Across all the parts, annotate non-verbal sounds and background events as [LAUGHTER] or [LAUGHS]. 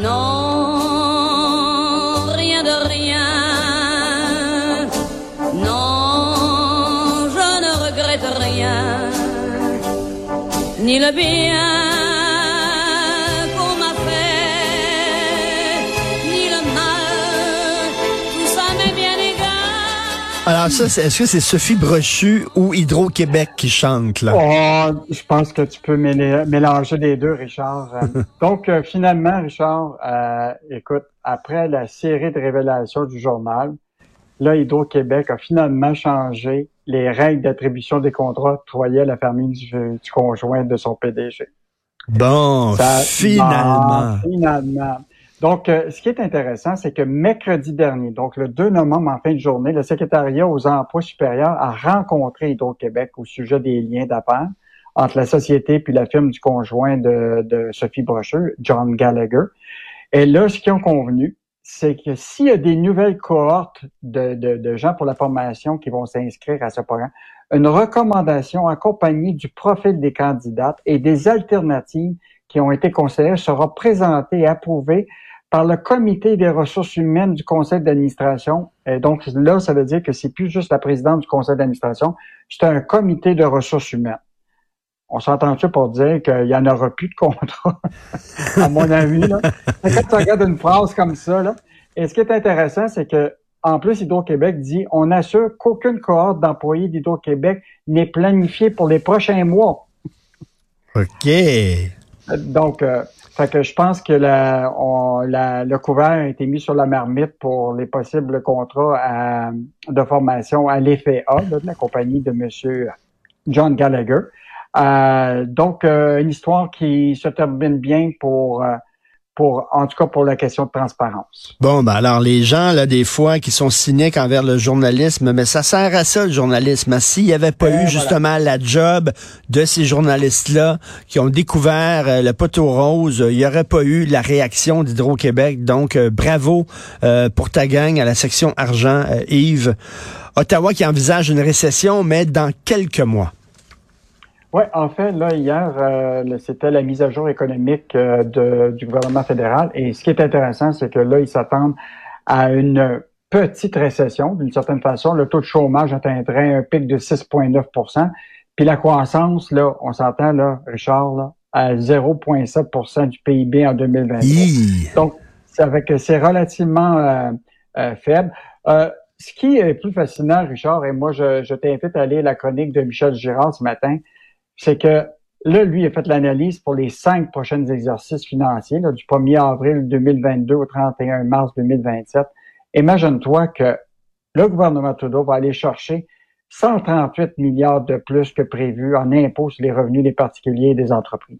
Non, rien de rien. Non, je ne regrette rien. Ni le bien Alors ça, est-ce que c'est Sophie Brochu ou Hydro-Québec qui chante là? Oh, je pense que tu peux mélanger les deux, Richard. [LAUGHS] Donc euh, finalement, Richard, euh, écoute, après la série de révélations du journal, là, Hydro-Québec a finalement changé les règles d'attribution des contrats octroyés à la famille du, conjoint de son PDG. Bon, finalement. finalement. Donc, euh, ce qui est intéressant, c'est que mercredi dernier, donc le 2 novembre en fin de journée, le secrétariat aux emplois supérieurs a rencontré Hydro-Québec au sujet des liens d'affaires entre la société puis la firme du conjoint de, Sophie Brocheux, John Gallagher. Et là, ce qu'ils ont convenu, c'est que s'il y a des nouvelles cohortes de, de gens pour la formation qui vont s'inscrire à ce programme, une recommandation accompagnée du profil des candidates et des alternatives qui ont été conseillées sera présentée et approuvée par le comité des ressources humaines du conseil d'administration. Et donc là, ça veut dire que c'est plus juste la présidente du conseil d'administration, c'est un comité de ressources humaines. On s'entend-tu pour dire qu'il n'y en aura plus de contrat, [LAUGHS] à mon avis. Là. Quand tu regardes une phrase comme ça, là, et ce qui est intéressant, c'est que en plus, Hydro-Québec dit on assure qu'aucune cohorte d'employés d'Hydro-Québec n'est planifiée pour les prochains mois. OK. Donc, euh, fait que je pense que la, le couvert a été mis sur la marmite pour les possibles contrats de formation à l'effet A de la compagnie de Monsieur John Gallagher. Euh, donc, euh, une histoire qui se termine bien pour euh, pour, en tout cas pour la question de transparence. Bon, ben alors les gens, là, des fois, qui sont cyniques envers le journalisme, mais ça sert à ça, le journalisme. S'il n'y avait pas eu justement la job de ces journalistes-là qui ont découvert euh, le poteau rose, il n'y aurait pas eu la réaction d'Hydro-Québec. Donc, euh, bravo euh, pour ta gang à la section argent, Yves. Ottawa qui envisage une récession, mais dans quelques mois. Oui, en fait, là, hier, euh, c'était la mise à jour économique euh, de, du gouvernement fédéral. Et ce qui est intéressant, c'est que là, ils s'attendent à une petite récession. D'une certaine façon, le taux de chômage atteindrait un pic de 6,9% Puis la croissance, là, on s'entend, là, Richard, là, à 0,7% du PIB en 2023. Donc, ça fait que c'est relativement euh, faible. ce qui est plus fascinant, Richard, et moi, je, je t'invite à lire la chronique de Michel Girard ce matin, c'est que là, lui, a fait l'analyse pour les cinq prochains exercices financiers, du 1er avril 2022 au 31 mars 2027. Imagine-toi que le gouvernement Trudeau va aller chercher 138 milliards de plus que prévu en impôts sur les revenus des particuliers et des entreprises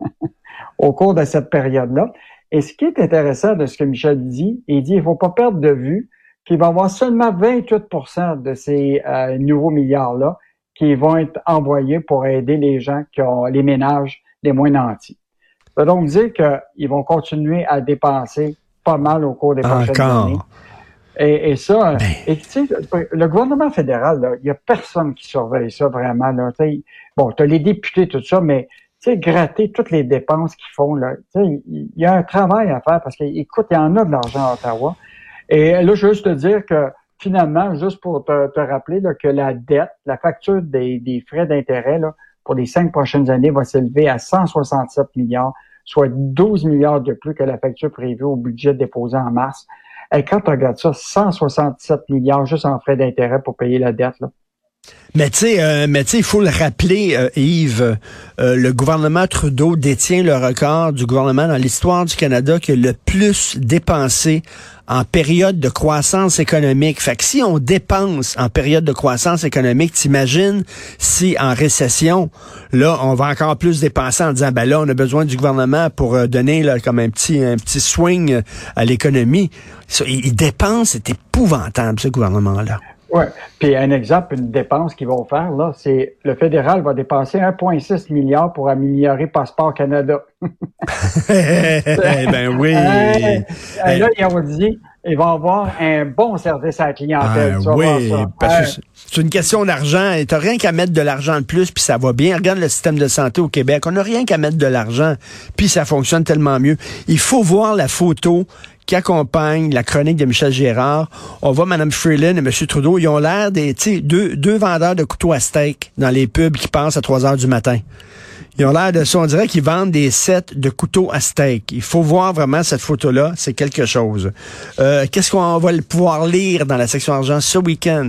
[LAUGHS] au cours de cette période-là. Et ce qui est intéressant de ce que Michel dit, il dit il faut pas perdre de vue qu'il va avoir seulement 28% de ces euh, nouveaux milliards-là qui vont être envoyés pour aider les gens qui ont les ménages les moins nantis. Ça veut donc dire qu'ils vont continuer à dépenser pas mal au cours des prochaines années. Et, ça, ben. et, tu sais, le gouvernement fédéral, il y a personne qui surveille ça vraiment. Là, bon, tu as les députés, tout ça, mais tu sais, gratter toutes les dépenses qu'ils font, là, il y a un travail à faire parce qu'écoute, il y en a de l'argent à Ottawa. Et là, je veux juste te dire que finalement, juste pour te, rappeler que la dette, la facture des, frais d'intérêt pour les cinq prochaines années va s'élever à 167 milliards, soit 12 milliards de plus que la facture prévue au budget déposé en mars. Et quand tu regardes ça, 167 milliards juste en frais d'intérêt pour payer la dette. Mais tu sais, euh, il faut le rappeler, euh, Yves, euh, le gouvernement Trudeau détient le record du gouvernement dans l'histoire du Canada qui a le plus dépensé en période de croissance économique. Fait que si on dépense en période de croissance économique, t'imagines si en récession, là, on va encore plus dépenser en disant, ben là, on a besoin du gouvernement pour donner là, comme un petit, un petit swing à l'économie. Il dépense, c'est épouvantable, ce gouvernement-là. Oui. Puis un exemple, une dépense qu'ils vont faire, là, c'est le fédéral va dépenser 1,6 milliard pour améliorer Passeport Canada. [LAUGHS] eh ben oui. là, ils ont dit ils vont avoir un bon service à la clientèle. Ah, oui, parce que c'est une question d'argent. Tu rien qu'à mettre de l'argent de plus, puis ça va bien. Regarde le système de santé au Québec. On n'a rien qu'à mettre de l'argent, puis ça fonctionne tellement mieux. Il faut voir la photo qui accompagne la chronique de Michel Gérard. On voit Mme Freeland et M. Trudeau. Ils ont l'air des deux, deux vendeurs de couteaux à steak dans les pubs qui passent à 3 heures du matin. Ils ont l'air de ça. On dirait qu'ils vendent des sets de couteaux à steak. Il faut voir vraiment cette photo-là. C'est quelque chose. Euh, Qu'est-ce qu'on va pouvoir lire dans la section argent ce week-end?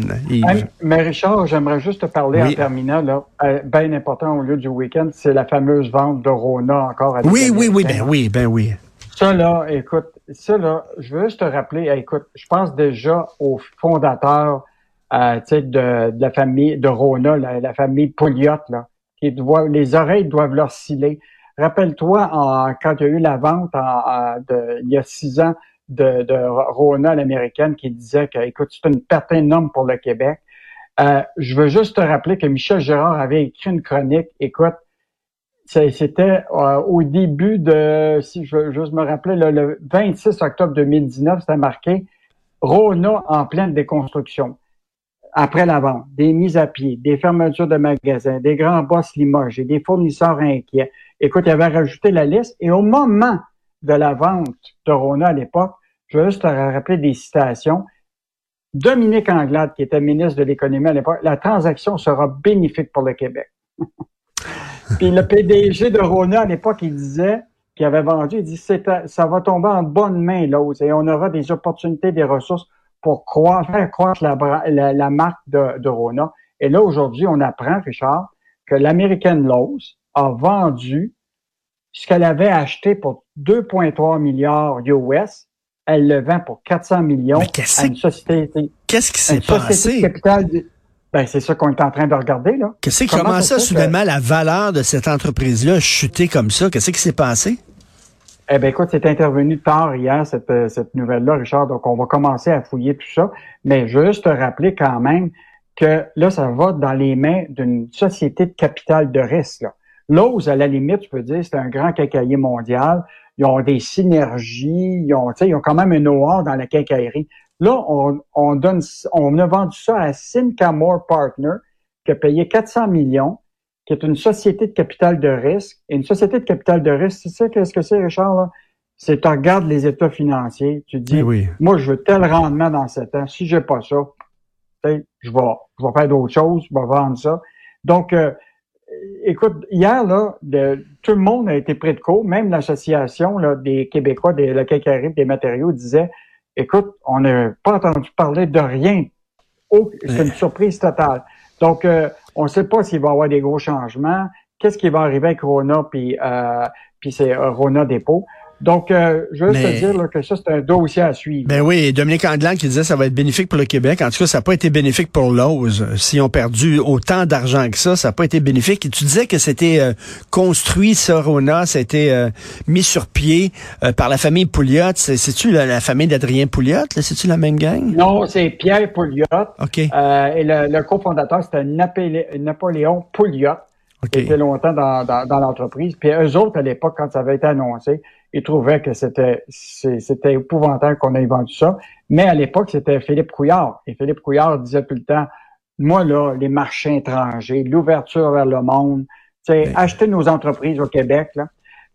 Mais Richard, j'aimerais juste te parler Oui. en terminant, là, euh, bien important au lieu du week-end, c'est la fameuse vente de Rona encore à Oui, oui, oui, ben oui, ben oui. Ça, là, écoute, ça, là, je veux juste te rappeler, écoute, je pense déjà au fondateur, euh, de, de la famille de Rona, la, famille Pouliot, là, qui doit, les oreilles doivent leur sciller. Rappelle-toi, quand il y a eu la vente en, de, il y a six ans de, de Rona, l'américaine, qui disait que, écoute, c'est une perte énorme pour le Québec. Euh, je veux juste te rappeler que Michel Gérard avait écrit une chronique, écoute, c'était euh, au début de, si je juste me rappeler, le, le 26 octobre 2019, c'était marqué Rona en pleine déconstruction. Après la vente, des mises à pied, des fermetures de magasins, des grands boss limogés, des fournisseurs inquiets. Écoute, il avait rajouté la liste et au moment de la vente de Rona à l'époque, je veux juste te rappeler des citations. Dominique Anglade, qui était ministre de l'Économie à l'époque, la transaction sera bénéfique pour le Québec. Puis le PDG de Rona à l'époque, il disait qu'il avait vendu, il dit ça va tomber en bonne main l'ose et on aura des opportunités, des ressources pour croître, faire croître la, bra- la, la marque de, de Rona. Et là, aujourd'hui, on apprend, Richard, que l'American Lowe's a vendu ce qu'elle avait acheté pour 2,3 milliards US. Elle le vend pour 400 millions à une société, Qu'est-ce qui s'est une société de passé? capital. Ben, c'est ça qu'on est en train de regarder, là. Qu'est-ce qui Comment ça soudainement, la valeur de cette entreprise-là a chuté comme ça? Qu'est-ce qui s'est passé? Eh bien, écoute, c'est intervenu tard hier, cette, euh, cette nouvelle-là, Richard. Donc, on va commencer à fouiller tout ça. Mais juste te rappeler quand même que là, ça va dans les mains d'une société de capital de risque. Là. Lowe's, à la limite, je peux dire, c'est un grand quincailler mondial. Ils ont des synergies, ils ont, tu sais, ils ont quand même un know dans la quincaillerie. Là, on, on donne, on a vendu ça à Sycamore Partner, qui a payé 400 millions, qui est une société de capital de risque. Et une société de capital de risque, tu sais qu'est-ce que c'est, Richard? Là? C'est tu regardes les états financiers, tu te dis, oui. moi, je veux tel rendement dans sept ans. Si j'ai pas ça, je vais, je vais faire d'autres choses, je vais vendre ça. Donc, euh, écoute, hier, là, de- tout le monde a été pris de court, même l'association là, des Québécois, des, la Cacarib des matériaux disait, écoute, on n'a pas entendu parler de rien. Oh, c'est une surprise totale. Donc, euh, on ne sait pas s'il va y avoir des gros changements. Qu'est-ce qui va arriver avec Rona puis euh, puis c'est euh, Rona Dépôt? Donc, euh, je veux Mais- te dire là, que ça, c'est un dossier à suivre. Ben oui, Dominique Anglade qui disait que ça va être bénéfique pour le Québec. En tout cas, ça n'a pas été bénéfique pour Lowe's. S'ils ont perdu autant d'argent que ça, ça n'a pas été bénéfique. Et tu disais que c'était euh, construit, ça, Rona, c'était euh, mis sur pied euh, par la famille Pouliot. C'est- C'est-tu la, la famille d'Adrien Pouliot? C'est-tu la même gang? Non, c'est Pierre Pouliot. OK. Euh, et le, le cofondateur, c'était Napoléon Pouliot, OK. qui était longtemps dans, dans, dans l'entreprise. Puis eux autres, à l'époque, quand ça avait été annoncé, ils trouvaient que c'était c'est- c'était épouvantable qu'on ait vendu ça. Mais à l'époque, c'était Philippe Couillard. Et Philippe Couillard disait tout le temps, moi, là, les marchés étrangers, l'ouverture vers le monde, tu sais, acheter nos entreprises au Québec, là.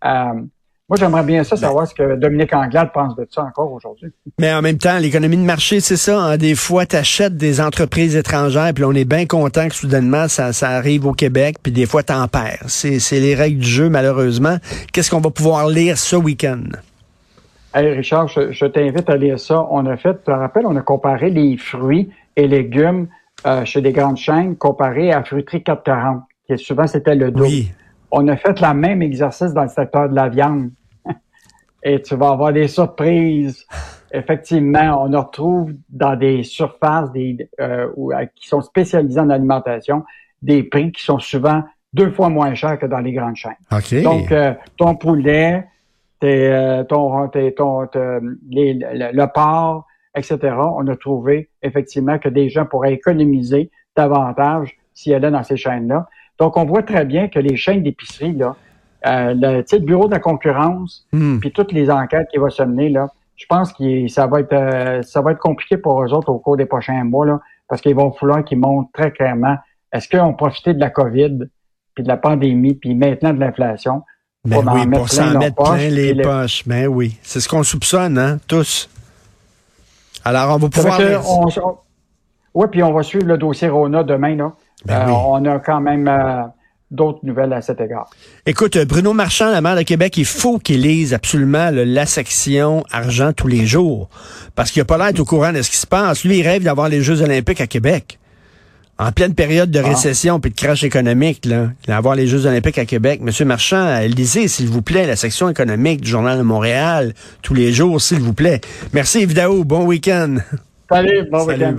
Euh, moi, j'aimerais bien ça, savoir ce que Dominique Anglade pense de ça encore aujourd'hui. Mais en même temps, l'économie de marché, c'est ça. hein. Des fois, tu achètes des entreprises étrangères, puis on est bien content que soudainement, ça, ça arrive au Québec, puis des fois, t'en perds. C'est c'est les règles du jeu, malheureusement. Qu'est-ce qu'on va pouvoir lire ce week-end? Hey Richard, je, je t'invite à lire ça. On a fait, tu te rappelles, on a comparé les fruits et légumes euh, chez des grandes chaînes comparé à Fruiterie 440, qui souvent c'était le dos. Oui. On a fait le même exercice dans le secteur de la viande. [LAUGHS] Et tu vas avoir des surprises. Effectivement, on en retrouve dans des surfaces des, euh, euh, qui sont spécialisées en alimentation des prix qui sont souvent deux fois moins chers que dans les grandes chaînes. Donc, euh, ton poulet, tes, euh, ton, tes- ton, te- les- le, le porc, etc., on a trouvé effectivement que des gens pourraient économiser davantage s'ils allaient dans ces chaînes-là. Donc, on voit très bien que les chaînes d'épicerie, là, euh, le, le bureau de la concurrence, Hmm. puis toutes les enquêtes qui vont se mener, là, je pense que ça va être euh, ça va être compliqué pour eux autres au cours des prochains mois, là, parce qu'ils vont falloir qu'ils montrent très clairement est-ce qu'ils ont profité de la COVID, puis de la pandémie, puis maintenant de l'inflation. Ben oui, pour s'en mettre plein les poches. Ben oui. C'est ce qu'on soupçonne, hein, tous. Alors, on va pouvoir. oui, puis on va suivre le dossier Rona demain, là. Ben euh, on a quand même euh, d'autres nouvelles à cet égard. Écoute, Bruno Marchand, la maire de Québec, il faut qu'il lise absolument la section argent tous les jours. Parce qu'il n'a pas l'air d'être au courant de ce qui se passe. Lui, il rêve d'avoir les Jeux olympiques à Québec. En pleine période de ah. récession puis de crash économique, là, avoir les Jeux olympiques à Québec. Monsieur Marchand, lisez, s'il vous plaît, la section économique du Journal de Montréal tous les jours, s'il vous plaît. Merci, Vidao. Bon week-end. Salut, bon week-end.